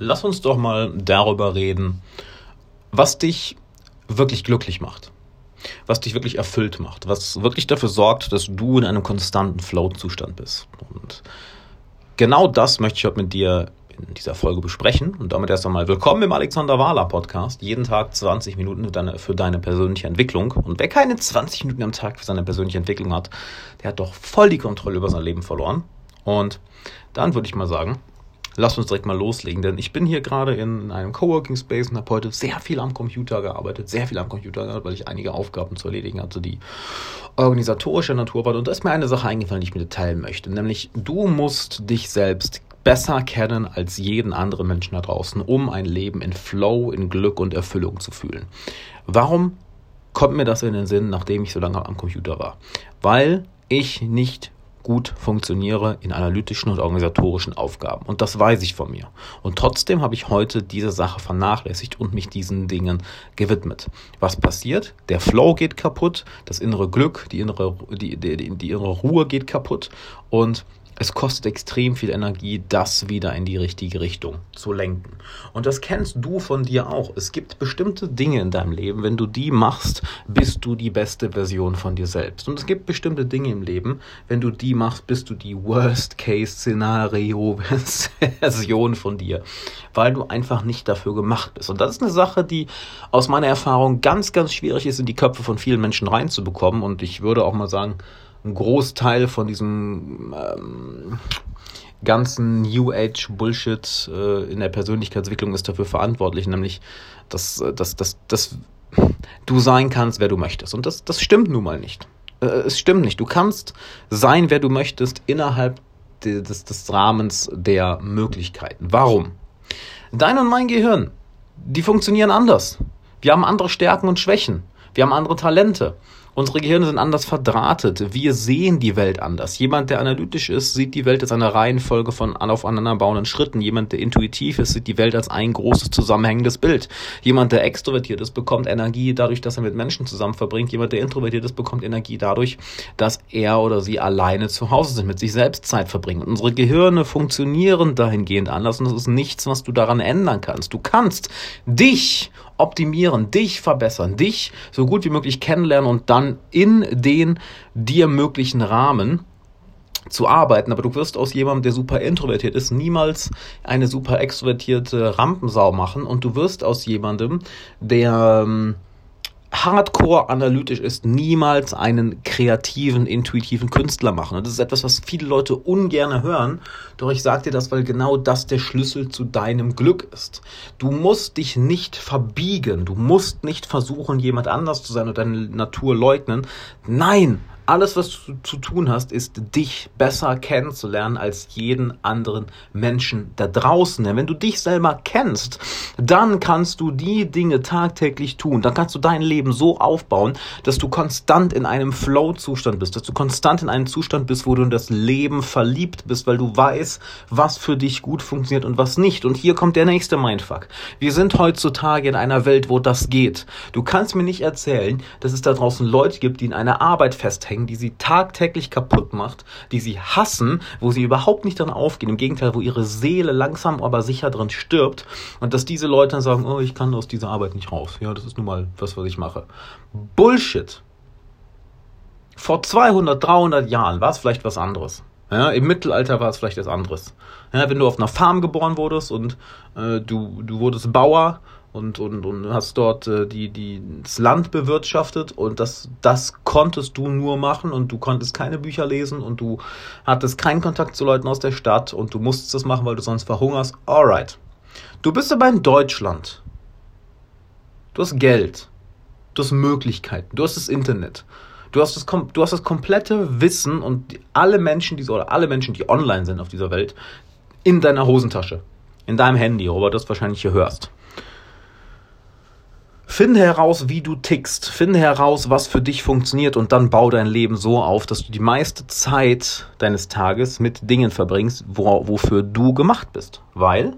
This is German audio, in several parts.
lass uns doch mal darüber reden, was dich wirklich glücklich macht. Was dich wirklich erfüllt macht. Was wirklich dafür sorgt, dass du in einem konstanten Flow-Zustand bist. Und genau das möchte ich heute mit dir in dieser Folge besprechen. Und damit erst einmal willkommen im Alexander Wahler Podcast. Jeden Tag 20 Minuten für deine, für deine persönliche Entwicklung. Und wer keine 20 Minuten am Tag für seine persönliche Entwicklung hat, der hat doch voll die Kontrolle über sein Leben verloren. Und dann würde ich mal sagen, lass uns direkt mal loslegen, denn ich bin hier gerade in einem Coworking Space und habe heute sehr viel am Computer gearbeitet, sehr viel am Computer gearbeitet, weil ich einige Aufgaben zu erledigen hatte, die organisatorischer Natur waren. Und da ist mir eine Sache eingefallen, die ich mit dir teilen möchte, nämlich du musst dich selbst besser kennen als jeden anderen Menschen da draußen, um ein Leben in Flow, in Glück und Erfüllung zu fühlen. Warum kommt mir das in den Sinn, nachdem ich so lange am Computer war? Weil ich nicht gut funktioniere in analytischen und organisatorischen Aufgaben. Und das weiß ich von mir. Und trotzdem habe ich heute diese Sache vernachlässigt und mich diesen Dingen gewidmet. Was passiert? Der Flow geht kaputt, das innere Glück, die innere, die, die, die innere Ruhe geht kaputt und es kostet extrem viel Energie, das wieder in die richtige Richtung zu lenken. Und das kennst du von dir auch. Es gibt bestimmte Dinge in deinem Leben, wenn du die machst, bist du die beste Version von dir selbst. Und es gibt bestimmte Dinge im Leben, wenn du die machst, bist du die Worst-Case-Szenario-Version von dir, weil du einfach nicht dafür gemacht bist. Und das ist eine Sache, die aus meiner Erfahrung ganz, ganz schwierig ist, in die Köpfe von vielen Menschen reinzubekommen. Und ich würde auch mal sagen, ein Großteil von diesem ähm, ganzen New Age Bullshit äh, in der Persönlichkeitsentwicklung ist dafür verantwortlich, nämlich dass, äh, dass, dass, dass du sein kannst, wer du möchtest. Und das, das stimmt nun mal nicht. Äh, es stimmt nicht. Du kannst sein, wer du möchtest, innerhalb des, des Rahmens der Möglichkeiten. Warum? Dein und mein Gehirn, die funktionieren anders. Wir haben andere Stärken und Schwächen. Wir haben andere Talente. Unsere Gehirne sind anders verdrahtet. Wir sehen die Welt anders. Jemand, der analytisch ist, sieht die Welt als eine Reihenfolge von aufeinanderbauenden Schritten. Jemand, der intuitiv ist, sieht die Welt als ein großes zusammenhängendes Bild. Jemand, der extrovertiert ist, bekommt Energie dadurch, dass er mit Menschen zusammen verbringt. Jemand, der introvertiert ist, bekommt Energie dadurch, dass er oder sie alleine zu Hause sind, mit sich selbst Zeit verbringen. unsere Gehirne funktionieren dahingehend anders und das ist nichts, was du daran ändern kannst. Du kannst dich optimieren, dich verbessern, dich so gut wie möglich kennenlernen und dann in den dir möglichen Rahmen zu arbeiten, aber du wirst aus jemandem, der super introvertiert ist, niemals eine super extrovertierte Rampensau machen. Und du wirst aus jemandem, der ähm, hardcore analytisch ist, niemals einen kreativen, intuitiven Künstler machen. Und das ist etwas, was viele Leute ungern hören. Doch ich sage dir das, weil genau das der Schlüssel zu deinem Glück ist. Du musst dich nicht verbiegen. Du musst nicht versuchen, jemand anders zu sein und deine Natur leugnen. Nein, alles, was du zu tun hast, ist dich besser kennenzulernen als jeden anderen Menschen da draußen. Denn wenn du dich selber kennst, dann kannst du die Dinge tagtäglich tun. Dann kannst du dein Leben so aufbauen, dass du konstant in einem Flow-Zustand bist, dass du konstant in einem Zustand bist, wo du in das Leben verliebt bist, weil du weißt, was für dich gut funktioniert und was nicht. Und hier kommt der nächste Mindfuck. Wir sind heutzutage in einer Welt, wo das geht. Du kannst mir nicht erzählen, dass es da draußen Leute gibt, die in einer Arbeit festhängen, bringen, die sie tagtäglich kaputt macht, die sie hassen, wo sie überhaupt nicht dran aufgehen, im Gegenteil, wo ihre Seele langsam aber sicher drin stirbt und dass diese Leute dann sagen, oh, ich kann aus dieser Arbeit nicht raus. Ja, das ist nun mal was, was ich mache. Bullshit. Vor 200, 300 Jahren war es vielleicht was anderes. Ja, Im Mittelalter war es vielleicht was anderes. Ja, wenn du auf einer Farm geboren wurdest und äh, du, du wurdest Bauer und, und, und hast dort äh, die, die, das Land bewirtschaftet und das, das konntest du nur machen und du konntest keine Bücher lesen und du hattest keinen Kontakt zu Leuten aus der Stadt und du musstest das machen, weil du sonst verhungerst. Alright. Du bist aber in Deutschland. Du hast Geld. Du hast Möglichkeiten. Du hast das Internet. Du hast das, du hast das komplette Wissen und alle Menschen, die, oder alle Menschen, die online sind auf dieser Welt, in deiner Hosentasche. In deinem Handy, du das wahrscheinlich hier hörst. Finde heraus, wie du tickst. Finde heraus, was für dich funktioniert und dann bau dein Leben so auf, dass du die meiste Zeit deines Tages mit Dingen verbringst, wo, wofür du gemacht bist. Weil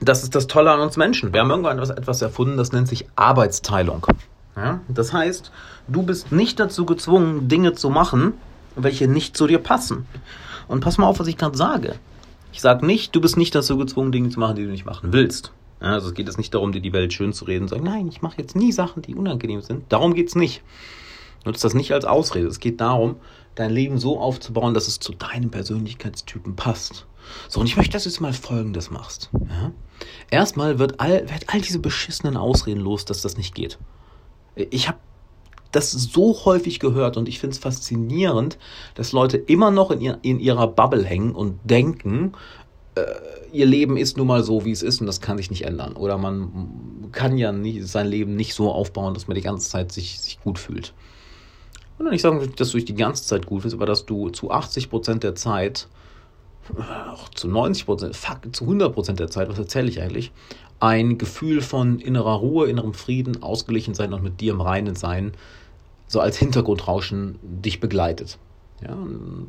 das ist das Tolle an uns Menschen. Wir haben irgendwann etwas, etwas erfunden, das nennt sich Arbeitsteilung. Ja? Das heißt, du bist nicht dazu gezwungen, Dinge zu machen, welche nicht zu dir passen. Und pass mal auf, was ich gerade sage. Ich sage nicht, du bist nicht dazu gezwungen, Dinge zu machen, die du nicht machen willst. Also es geht jetzt nicht darum, dir die Welt schön zu reden und sagen, nein, ich mache jetzt nie Sachen, die unangenehm sind. Darum geht es nicht. Nutzt das nicht als Ausrede. Es geht darum, dein Leben so aufzubauen, dass es zu deinem Persönlichkeitstypen passt. So, und ich möchte, dass du jetzt mal Folgendes machst. Ja? Erstmal wird all, wird all diese beschissenen Ausreden los, dass das nicht geht. Ich habe das so häufig gehört und ich finde es faszinierend, dass Leute immer noch in, ihr, in ihrer Bubble hängen und denken, ihr Leben ist nun mal so, wie es ist und das kann sich nicht ändern. Oder man kann ja nicht, sein Leben nicht so aufbauen, dass man die ganze Zeit sich, sich gut fühlt. Und nicht sagen, dass du dich die ganze Zeit gut fühlst, aber dass du zu 80 Prozent der Zeit, auch zu 90 Prozent, zu 100 Prozent der Zeit, was erzähle ich eigentlich, ein Gefühl von innerer Ruhe, innerem Frieden, ausgeglichen sein und mit dir im Reinen sein, so als Hintergrundrauschen dich begleitet. Ja,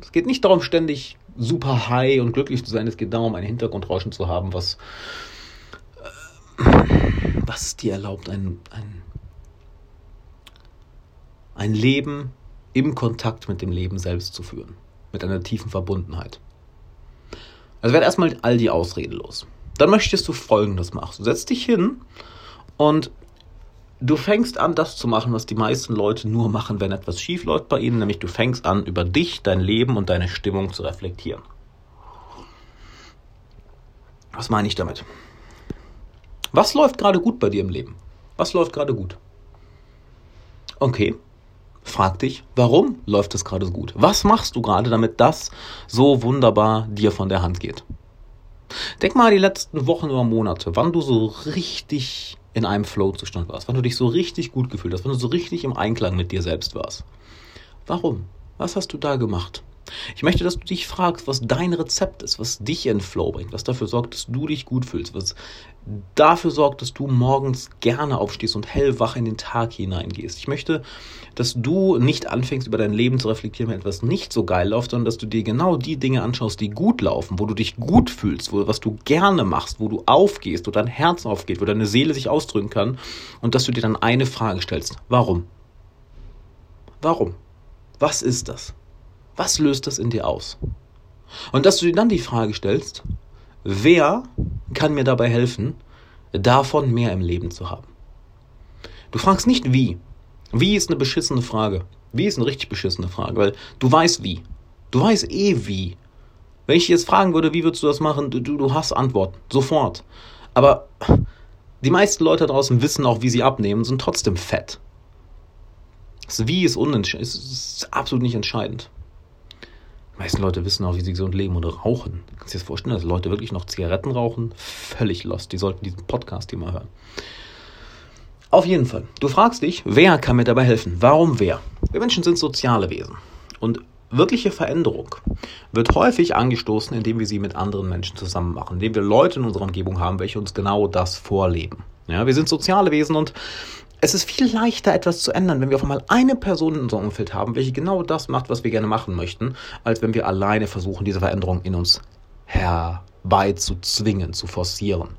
es geht nicht darum, ständig super high und glücklich zu sein. Es geht darum, ein Hintergrundrauschen zu haben, was, äh, was dir erlaubt, ein, ein, ein Leben im Kontakt mit dem Leben selbst zu führen. Mit einer tiefen Verbundenheit. Also werd erstmal all die Ausreden los. Dann möchtest du folgendes machen. Du setzt dich hin und du fängst an, das zu machen, was die meisten Leute nur machen, wenn etwas schief läuft bei ihnen, nämlich du fängst an, über dich, dein Leben und deine Stimmung zu reflektieren. Was meine ich damit? Was läuft gerade gut bei dir im Leben? Was läuft gerade gut? Okay, frag dich, warum läuft es gerade so gut? Was machst du gerade, damit das so wunderbar dir von der Hand geht? Denk mal die letzten Wochen oder Monate, wann du so richtig in einem Flow-Zustand warst, wann du dich so richtig gut gefühlt hast, wann du so richtig im Einklang mit dir selbst warst. Warum? Was hast du da gemacht? Ich möchte, dass du dich fragst, was dein Rezept ist, was dich in Flow bringt, was dafür sorgt, dass du dich gut fühlst, was dafür sorgt, dass du morgens gerne aufstehst und hellwach in den Tag hineingehst. Ich möchte, dass du nicht anfängst, über dein Leben zu reflektieren, wenn etwas nicht so geil läuft, sondern dass du dir genau die Dinge anschaust, die gut laufen, wo du dich gut fühlst, wo, was du gerne machst, wo du aufgehst, wo dein Herz aufgeht, wo deine Seele sich ausdrücken kann und dass du dir dann eine Frage stellst. Warum? Warum? Was ist das? Was löst das in dir aus? Und dass du dir dann die Frage stellst, wer kann mir dabei helfen, davon mehr im Leben zu haben? Du fragst nicht wie. Wie ist eine beschissene Frage. Wie ist eine richtig beschissene Frage, weil du weißt wie. Du weißt eh wie. Wenn ich jetzt fragen würde, wie würdest du das machen, du, du hast Antworten. Sofort. Aber die meisten Leute draußen wissen auch, wie sie abnehmen, sind trotzdem fett. Das Wie ist, ist, ist absolut nicht entscheidend. Die meisten Leute wissen auch, wie sie gesund leben oder rauchen. Du kannst dir das vorstellen, dass Leute wirklich noch Zigaretten rauchen? Völlig lost. Die sollten diesen Podcast hier mal hören. Auf jeden Fall. Du fragst dich, wer kann mir dabei helfen? Warum wer? Wir Menschen sind soziale Wesen. Und wirkliche Veränderung wird häufig angestoßen, indem wir sie mit anderen Menschen zusammen machen, indem wir Leute in unserer Umgebung haben, welche uns genau das vorleben. Ja, wir sind soziale Wesen und es ist viel leichter, etwas zu ändern, wenn wir auf einmal eine Person in unserem Umfeld haben, welche genau das macht, was wir gerne machen möchten, als wenn wir alleine versuchen, diese Veränderung in uns herbeizuzwingen, zu forcieren.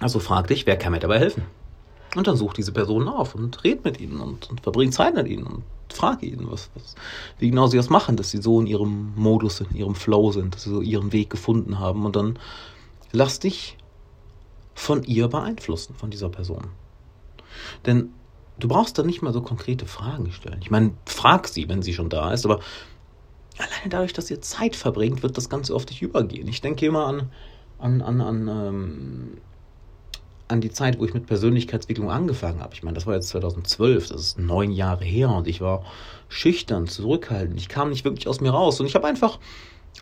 Also frag dich, wer kann mir dabei helfen? Und dann such diese Personen auf und red mit ihnen und, und verbring Zeit mit ihnen und frag ihnen, was, was, wie genau sie das machen, dass sie so in ihrem Modus sind, in ihrem Flow sind, dass sie so ihren Weg gefunden haben. Und dann lass dich von ihr beeinflussen, von dieser Person. Denn du brauchst dann nicht mal so konkrete Fragen stellen. Ich meine, frag sie, wenn sie schon da ist, aber alleine dadurch, dass ihr Zeit verbringt, wird das Ganze auf dich übergehen. Ich denke immer an, an, an, an, ähm, an die Zeit, wo ich mit Persönlichkeitsentwicklung angefangen habe. Ich meine, das war jetzt 2012, das ist neun Jahre her und ich war schüchtern, zurückhaltend. Ich kam nicht wirklich aus mir raus und ich habe einfach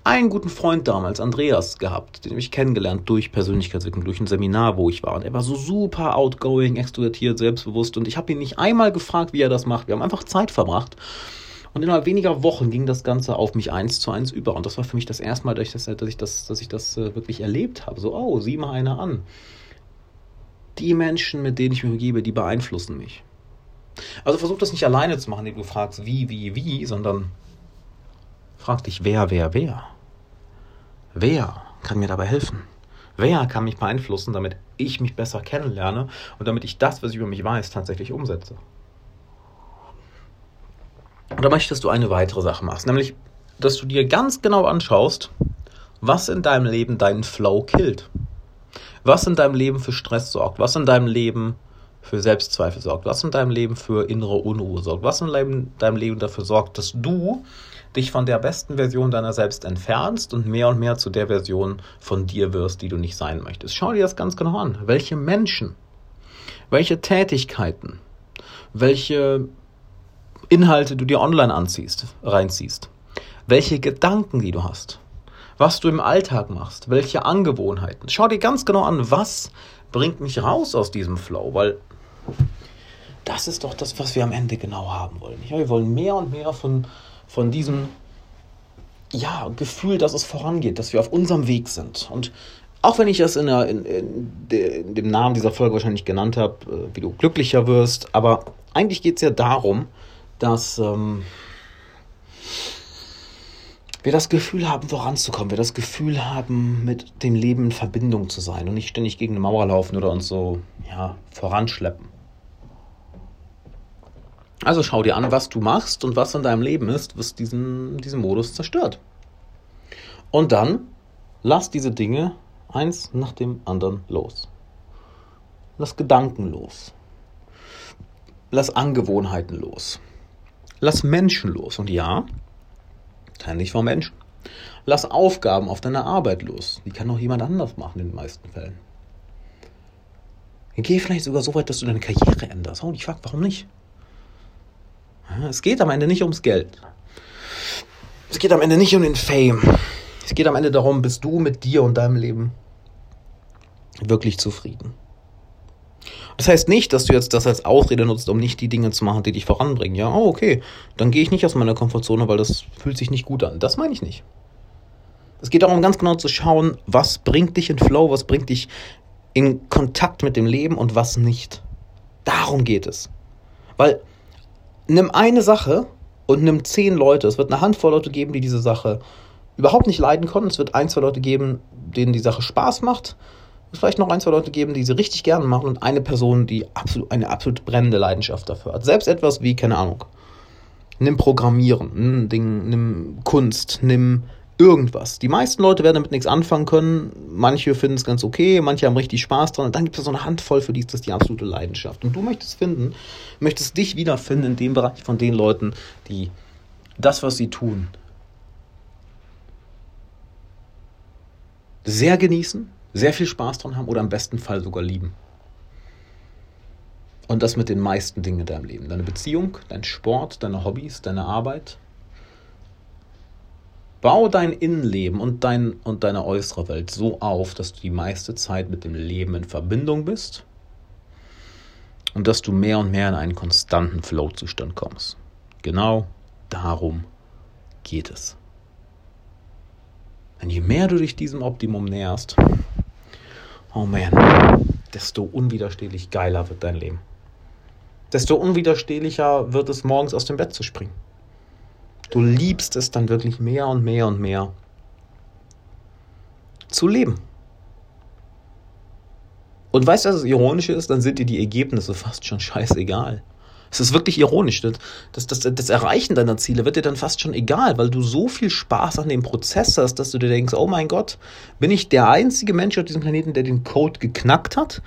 einen guten Freund damals, Andreas, gehabt, den habe ich kennengelernt durch Persönlichkeitsentwicklung, durch ein Seminar, wo ich war. Und er war so super outgoing, extrovertiert, selbstbewusst. Und ich habe ihn nicht einmal gefragt, wie er das macht. Wir haben einfach Zeit verbracht. Und innerhalb weniger Wochen ging das Ganze auf mich eins zu eins über. Und das war für mich das erste Mal, dass ich das, dass ich das, dass ich das äh, wirklich erlebt habe. So, oh, sieh mal einer an. Die Menschen, mit denen ich mich umgebe, die beeinflussen mich. Also versuch das nicht alleine zu machen, indem du fragst, wie, wie, wie, sondern Frag dich, wer, wer, wer? Wer kann mir dabei helfen? Wer kann mich beeinflussen, damit ich mich besser kennenlerne und damit ich das, was ich über mich weiß, tatsächlich umsetze? Und da möchtest du eine weitere Sache machen, nämlich dass du dir ganz genau anschaust, was in deinem Leben deinen Flow killt. Was in deinem Leben für Stress sorgt, was in deinem Leben für Selbstzweifel sorgt, was in deinem Leben für innere Unruhe sorgt, was in deinem Leben dafür sorgt, dass du dich von der besten Version deiner selbst entfernst und mehr und mehr zu der Version von dir wirst, die du nicht sein möchtest. Schau dir das ganz genau an. Welche Menschen, welche Tätigkeiten, welche Inhalte du dir online anziehst, reinziehst, welche Gedanken, die du hast, was du im Alltag machst, welche Angewohnheiten. Schau dir ganz genau an, was bringt mich raus aus diesem Flow, weil das ist doch das, was wir am Ende genau haben wollen. Ja, wir wollen mehr und mehr von, von diesem ja, Gefühl, dass es vorangeht, dass wir auf unserem Weg sind. Und auch wenn ich das in, der, in, in, de, in dem Namen dieser Folge wahrscheinlich genannt habe, äh, wie du glücklicher wirst, aber eigentlich geht es ja darum, dass ähm, wir das Gefühl haben, voranzukommen, wir das Gefühl haben, mit dem Leben in Verbindung zu sein und nicht ständig gegen eine Mauer laufen oder uns so ja, voranschleppen. Also schau dir an, was du machst und was in deinem Leben ist, was diesen, diesen Modus zerstört. Und dann lass diese Dinge eins nach dem anderen los. Lass Gedanken los. Lass Angewohnheiten los. Lass Menschen los. Und ja, Trenn dich vom Menschen. Lass Aufgaben auf deiner Arbeit los. Die kann auch jemand anders machen in den meisten Fällen. Geh vielleicht sogar so weit, dass du deine Karriere änderst. Oh, ich frag, warum nicht? Es geht am Ende nicht ums Geld. Es geht am Ende nicht um den Fame. Es geht am Ende darum, bist du mit dir und deinem Leben wirklich zufrieden. Das heißt nicht, dass du jetzt das als Ausrede nutzt, um nicht die Dinge zu machen, die dich voranbringen. Ja, oh, okay, dann gehe ich nicht aus meiner Komfortzone, weil das fühlt sich nicht gut an. Das meine ich nicht. Es geht darum, ganz genau zu schauen, was bringt dich in Flow, was bringt dich in Kontakt mit dem Leben und was nicht. Darum geht es. Weil nimm eine Sache und nimm zehn Leute. Es wird eine Handvoll Leute geben, die diese Sache überhaupt nicht leiden konnten. Es wird ein, zwei Leute geben, denen die Sache Spaß macht es vielleicht noch ein, zwei Leute geben, die sie richtig gerne machen und eine Person, die absolut, eine absolut brennende Leidenschaft dafür hat. Selbst etwas wie, keine Ahnung, nimm Programmieren, nimm, Ding, nimm Kunst, nimm irgendwas. Die meisten Leute werden damit nichts anfangen können. Manche finden es ganz okay, manche haben richtig Spaß dran. Und dann gibt es so eine Handvoll, für die ist das die absolute Leidenschaft. Und du möchtest finden, möchtest dich wiederfinden in dem Bereich von den Leuten, die das, was sie tun, sehr genießen, sehr viel Spaß dran haben oder im besten Fall sogar lieben. Und das mit den meisten Dingen in deinem Leben. Deine Beziehung, dein Sport, deine Hobbys, deine Arbeit. Bau dein Innenleben und, dein, und deine äußere Welt so auf, dass du die meiste Zeit mit dem Leben in Verbindung bist und dass du mehr und mehr in einen konstanten Flow-Zustand kommst. Genau darum geht es. Denn je mehr du dich diesem Optimum näherst, oh man, desto unwiderstehlich geiler wird dein Leben. Desto unwiderstehlicher wird es, morgens aus dem Bett zu springen. Du liebst es dann wirklich mehr und mehr und mehr zu leben. Und weißt du, was das Ironische ist? Dann sind dir die Ergebnisse fast schon scheißegal. Es ist wirklich ironisch. Das, das, das, Erreichen deiner Ziele wird dir dann fast schon egal, weil du so viel Spaß an dem Prozess hast, dass du dir denkst, oh mein Gott, bin ich der einzige Mensch auf diesem Planeten, der den Code geknackt hat?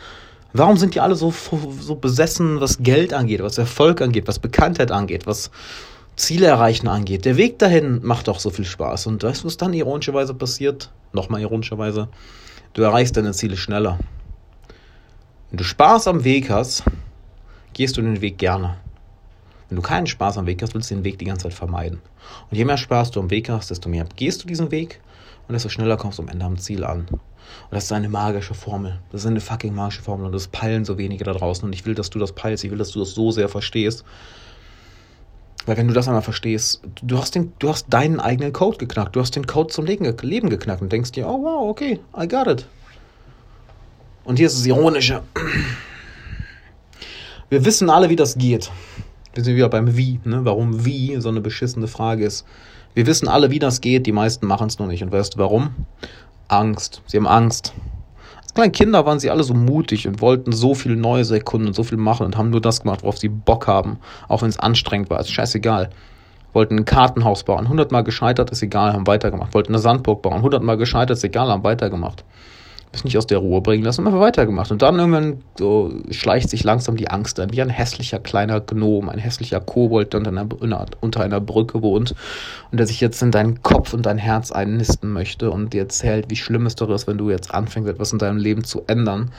Warum sind die alle so, so besessen, was Geld angeht, was Erfolg angeht, was Bekanntheit angeht, was Ziele erreichen angeht? Der Weg dahin macht doch so viel Spaß. Und weißt du, was dann ironischerweise passiert? Nochmal ironischerweise. Du erreichst deine Ziele schneller. Wenn du Spaß am Weg hast, gehst du den Weg gerne. Wenn du keinen Spaß am Weg hast, willst du den Weg die ganze Zeit vermeiden. Und je mehr Spaß du am Weg hast, desto mehr gehst du diesen Weg und desto schneller kommst du am Ende am Ziel an. Und das ist eine magische Formel. Das ist eine fucking magische Formel und das peilen so wenige da draußen. Und ich will, dass du das peilst. Ich will, dass du das so sehr verstehst. Weil wenn du das einmal verstehst, du hast, den, du hast deinen eigenen Code geknackt. Du hast den Code zum Leben geknackt und denkst dir, oh wow, okay, I got it. Und hier ist das Ironische. Wir wissen alle, wie das geht. Wir sind wieder beim Wie, ne? Warum wie so eine beschissene Frage ist. Wir wissen alle, wie das geht, die meisten machen es nur nicht. Und weißt du warum? Angst. Sie haben Angst. Als kleine Kinder waren sie alle so mutig und wollten so viel Neues erkunden und so viel machen und haben nur das gemacht, worauf sie Bock haben. Auch wenn es anstrengend war, ist scheißegal. Wollten ein Kartenhaus bauen, hundertmal gescheitert, ist egal, haben weitergemacht. Wollten eine Sandburg bauen, hundertmal gescheitert, ist egal, haben weitergemacht. Ist nicht aus der Ruhe bringen lassen, einfach weitergemacht. Und dann irgendwann so schleicht sich langsam die Angst ein, wie ein hässlicher kleiner Gnom, ein hässlicher Kobold, der unter einer, unter einer Brücke wohnt und der sich jetzt in deinen Kopf und dein Herz einnisten möchte und dir erzählt, wie schlimm es doch ist, wenn du jetzt anfängst, etwas in deinem Leben zu ändern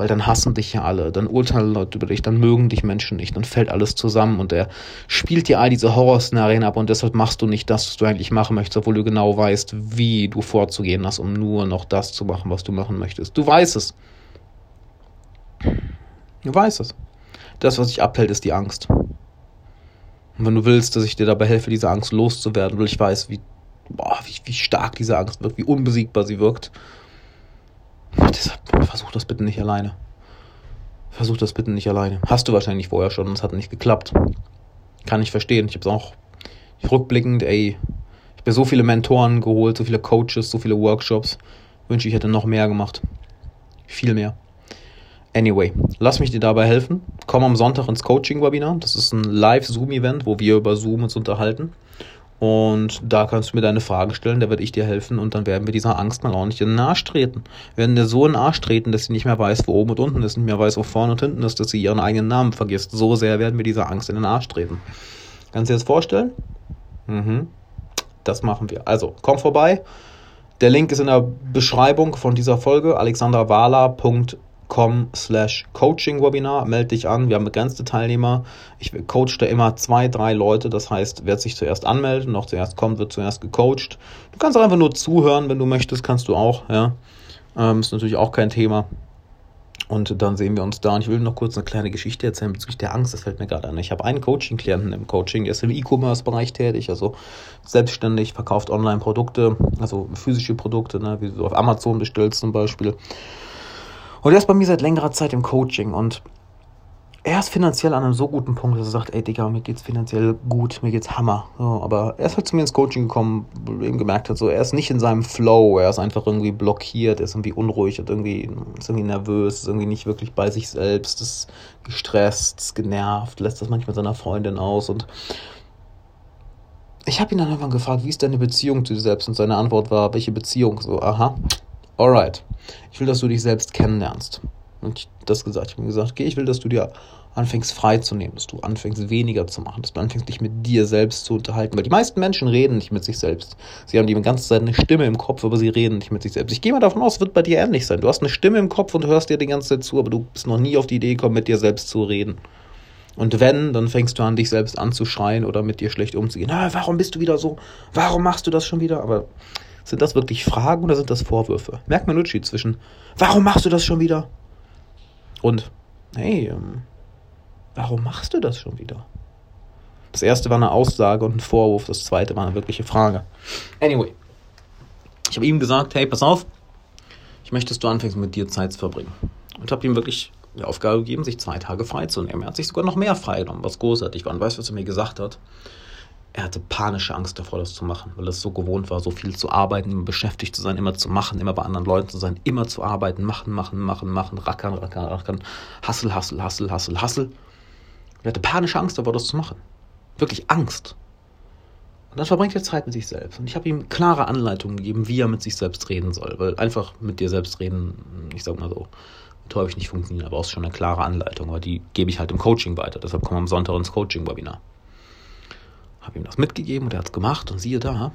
weil dann hassen dich ja alle, dann urteilen Leute über dich, dann mögen dich Menschen nicht, dann fällt alles zusammen und er spielt dir all diese Horrorszenarien ab und deshalb machst du nicht das, was du eigentlich machen möchtest, obwohl du genau weißt, wie du vorzugehen hast, um nur noch das zu machen, was du machen möchtest. Du weißt es. Du weißt es. Das, was dich abhält, ist die Angst. Und wenn du willst, dass ich dir dabei helfe, diese Angst loszuwerden, weil ich weiß, wie, boah, wie, wie stark diese Angst wirkt, wie unbesiegbar sie wirkt, Deshalb versuch das bitte nicht alleine. Versuch das bitte nicht alleine. Hast du wahrscheinlich vorher schon und es hat nicht geklappt. Kann ich verstehen. Ich habe es auch rückblickend, ey, ich habe so viele Mentoren geholt, so viele Coaches, so viele Workshops. Wünsche ich hätte noch mehr gemacht. Viel mehr. Anyway, lass mich dir dabei helfen. Komm am Sonntag ins Coaching-Webinar. Das ist ein Live-Zoom-Event, wo wir über Zoom uns unterhalten. Und da kannst du mir deine Fragen stellen, da werde ich dir helfen und dann werden wir dieser Angst mal ordentlich in den Arsch treten. Wir werden dir so in den Arsch treten, dass sie nicht mehr weiß, wo oben und unten ist, nicht mehr weiß, wo vorne und hinten ist, dass sie ihren eigenen Namen vergisst. So sehr werden wir dieser Angst in den Arsch treten. Kannst du dir das vorstellen? Mhm. Das machen wir. Also, komm vorbei. Der Link ist in der Beschreibung von dieser Folge alexanderwala.com com slash Coaching Webinar. Melde dich an. Wir haben begrenzte Teilnehmer. Ich coach da immer zwei, drei Leute. Das heißt, wer sich zuerst anmeldet und noch zuerst kommt, wird zuerst gecoacht. Du kannst auch einfach nur zuhören, wenn du möchtest, kannst du auch. Ja, ähm, ist natürlich auch kein Thema. Und dann sehen wir uns da. Und ich will noch kurz eine kleine Geschichte erzählen bezüglich der Angst. Das fällt mir gerade an. Ich habe einen Coaching-Klienten im Coaching, der ist im E-Commerce-Bereich tätig, also selbstständig, verkauft Online-Produkte, also physische Produkte, ne, wie du auf Amazon bestellst zum Beispiel. Und er ist bei mir seit längerer Zeit im Coaching und er ist finanziell an einem so guten Punkt, dass er sagt, ey Digga, mir geht's finanziell gut, mir geht's Hammer. So, aber er ist halt zu mir ins Coaching gekommen, eben gemerkt hat, so, er ist nicht in seinem Flow, er ist einfach irgendwie blockiert, er ist irgendwie unruhig, hat irgendwie, ist irgendwie nervös, ist irgendwie nicht wirklich bei sich selbst, ist gestresst, ist genervt, lässt das manchmal seiner Freundin aus und ich habe ihn dann irgendwann gefragt, wie ist deine Beziehung zu dir selbst? Und seine Antwort war, welche Beziehung? So, aha, alright, ich will, dass du dich selbst kennenlernst. Und ich das gesagt, ich habe gesagt, okay, ich will, dass du dir anfängst frei zu nehmen, dass du anfängst weniger zu machen, dass du anfängst dich mit dir selbst zu unterhalten. Weil die meisten Menschen reden nicht mit sich selbst. Sie haben die ganze Zeit eine Stimme im Kopf, aber sie reden nicht mit sich selbst. Ich gehe mal davon aus, es wird bei dir ähnlich sein. Du hast eine Stimme im Kopf und hörst dir die ganze Zeit zu, aber du bist noch nie auf die Idee gekommen, mit dir selbst zu reden. Und wenn, dann fängst du an, dich selbst anzuschreien oder mit dir schlecht umzugehen. Ah, warum bist du wieder so? Warum machst du das schon wieder? Aber sind das wirklich Fragen oder sind das Vorwürfe? Merkt man Unterschied zwischen, warum machst du das schon wieder? Und, hey, ähm, warum machst du das schon wieder? Das erste war eine Aussage und ein Vorwurf, das zweite war eine wirkliche Frage. Anyway, ich habe ihm gesagt, hey, pass auf, ich möchte, dass du anfängst, mit dir Zeit zu verbringen. Und habe ihm wirklich die Aufgabe gegeben, sich zwei Tage freizunehmen. Er hat sich sogar noch mehr freigenommen, was großartig war. Und weißt du, was er mir gesagt hat? Er hatte panische Angst davor, das zu machen, weil es so gewohnt war, so viel zu arbeiten, immer beschäftigt zu sein, immer zu machen, immer bei anderen Leuten zu sein, immer zu arbeiten, machen, machen, machen, machen, rackern, rackern, rackern, hassel, hassel, hassel, hassel, hassel. Er hatte panische Angst davor, das zu machen. Wirklich Angst. Und dann verbringt er Zeit mit sich selbst. Und ich habe ihm klare Anleitungen gegeben, wie er mit sich selbst reden soll. Weil einfach mit dir selbst reden, ich sag mal so, wird häufig nicht funktionieren, aber auch schon eine klare Anleitung. Aber die gebe ich halt im Coaching weiter. Deshalb kommen wir am Sonntag ins Coaching-Webinar habe ihm das mitgegeben und er hat es gemacht und siehe da,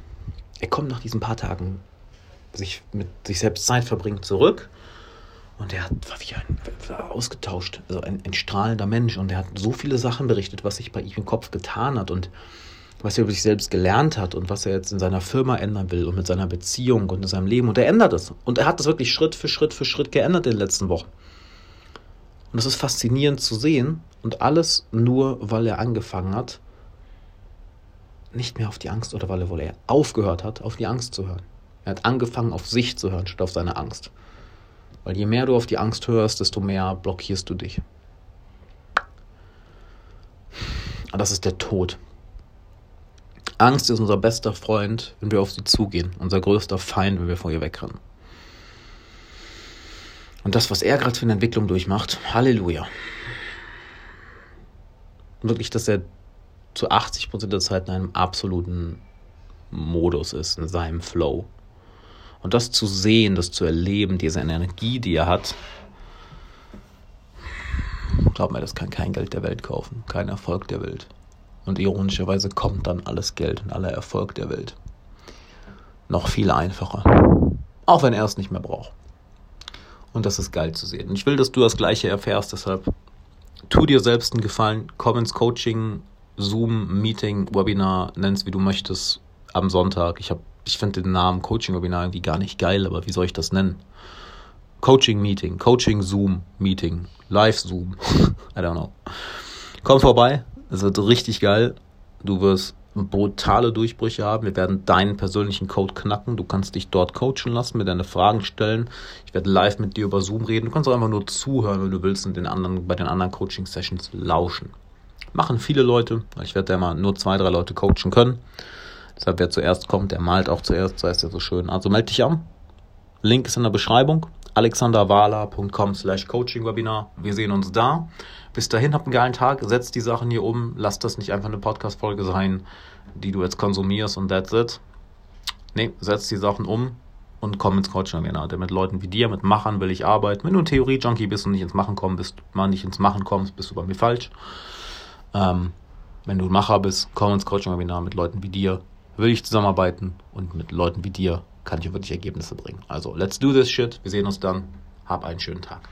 er kommt nach diesen paar Tagen sich mit sich selbst Zeit verbringen zurück und er hat, war wie ein war ausgetauscht, also ein, ein strahlender Mensch und er hat so viele Sachen berichtet, was sich bei ihm im Kopf getan hat und was er über sich selbst gelernt hat und was er jetzt in seiner Firma ändern will und mit seiner Beziehung und in seinem Leben. Und er ändert es. Und er hat das wirklich Schritt für Schritt für Schritt geändert in den letzten Wochen. Und das ist faszinierend zu sehen. Und alles nur, weil er angefangen hat, nicht mehr auf die Angst oder weil er, er aufgehört hat, auf die Angst zu hören. Er hat angefangen, auf sich zu hören, statt auf seine Angst. Weil je mehr du auf die Angst hörst, desto mehr blockierst du dich. Und das ist der Tod. Angst ist unser bester Freund, wenn wir auf sie zugehen. Unser größter Feind, wenn wir vor ihr wegrennen. Und das, was er gerade für eine Entwicklung durchmacht, Halleluja. Wirklich, dass er zu 80% der Zeit in einem absoluten Modus ist, in seinem Flow. Und das zu sehen, das zu erleben, diese Energie, die er hat, glaub mir, das kann kein Geld der Welt kaufen, kein Erfolg der Welt. Und ironischerweise kommt dann alles Geld und aller Erfolg der Welt. Noch viel einfacher. Auch wenn er es nicht mehr braucht. Und das ist geil zu sehen. Und ich will, dass du das Gleiche erfährst, deshalb tu dir selbst einen Gefallen, komm ins Coaching, Zoom, Meeting, Webinar, nenn's wie du möchtest, am Sonntag. Ich, ich finde den Namen Coaching-Webinar irgendwie gar nicht geil, aber wie soll ich das nennen? Coaching-Meeting, Coaching-Zoom-Meeting, Live-Zoom, I don't know. Komm vorbei, es wird richtig geil. Du wirst brutale Durchbrüche haben. Wir werden deinen persönlichen Code knacken. Du kannst dich dort coachen lassen, mir deine Fragen stellen. Ich werde live mit dir über Zoom reden. Du kannst auch einfach nur zuhören, wenn du willst, und den anderen, bei den anderen Coaching-Sessions lauschen. Machen viele Leute. Ich werde ja mal nur zwei, drei Leute coachen können. Deshalb, wer zuerst kommt, der malt auch zuerst. So heißt ja so schön. Also melde dich an. Link ist in der Beschreibung. alexanderwala.com slash coaching-webinar. Wir sehen uns da. Bis dahin, habt einen geilen Tag, setzt die Sachen hier um, lasst das nicht einfach eine Podcast-Folge sein, die du jetzt konsumierst und that's it. Nee, setzt die Sachen um und komm ins Coaching-Webinar. Denn mit Leuten wie dir, mit Machern will ich arbeiten. Wenn du ein Theorie-Junkie bist und nicht ins Machen kommen bist, mal nicht ins Machen kommst, bist du bei mir falsch. Ähm, wenn du Macher bist, komm ins Coaching-Webinar mit Leuten wie dir. Will ich zusammenarbeiten und mit Leuten wie dir kann ich wirklich Ergebnisse bringen. Also, let's do this shit. Wir sehen uns dann. Hab einen schönen Tag.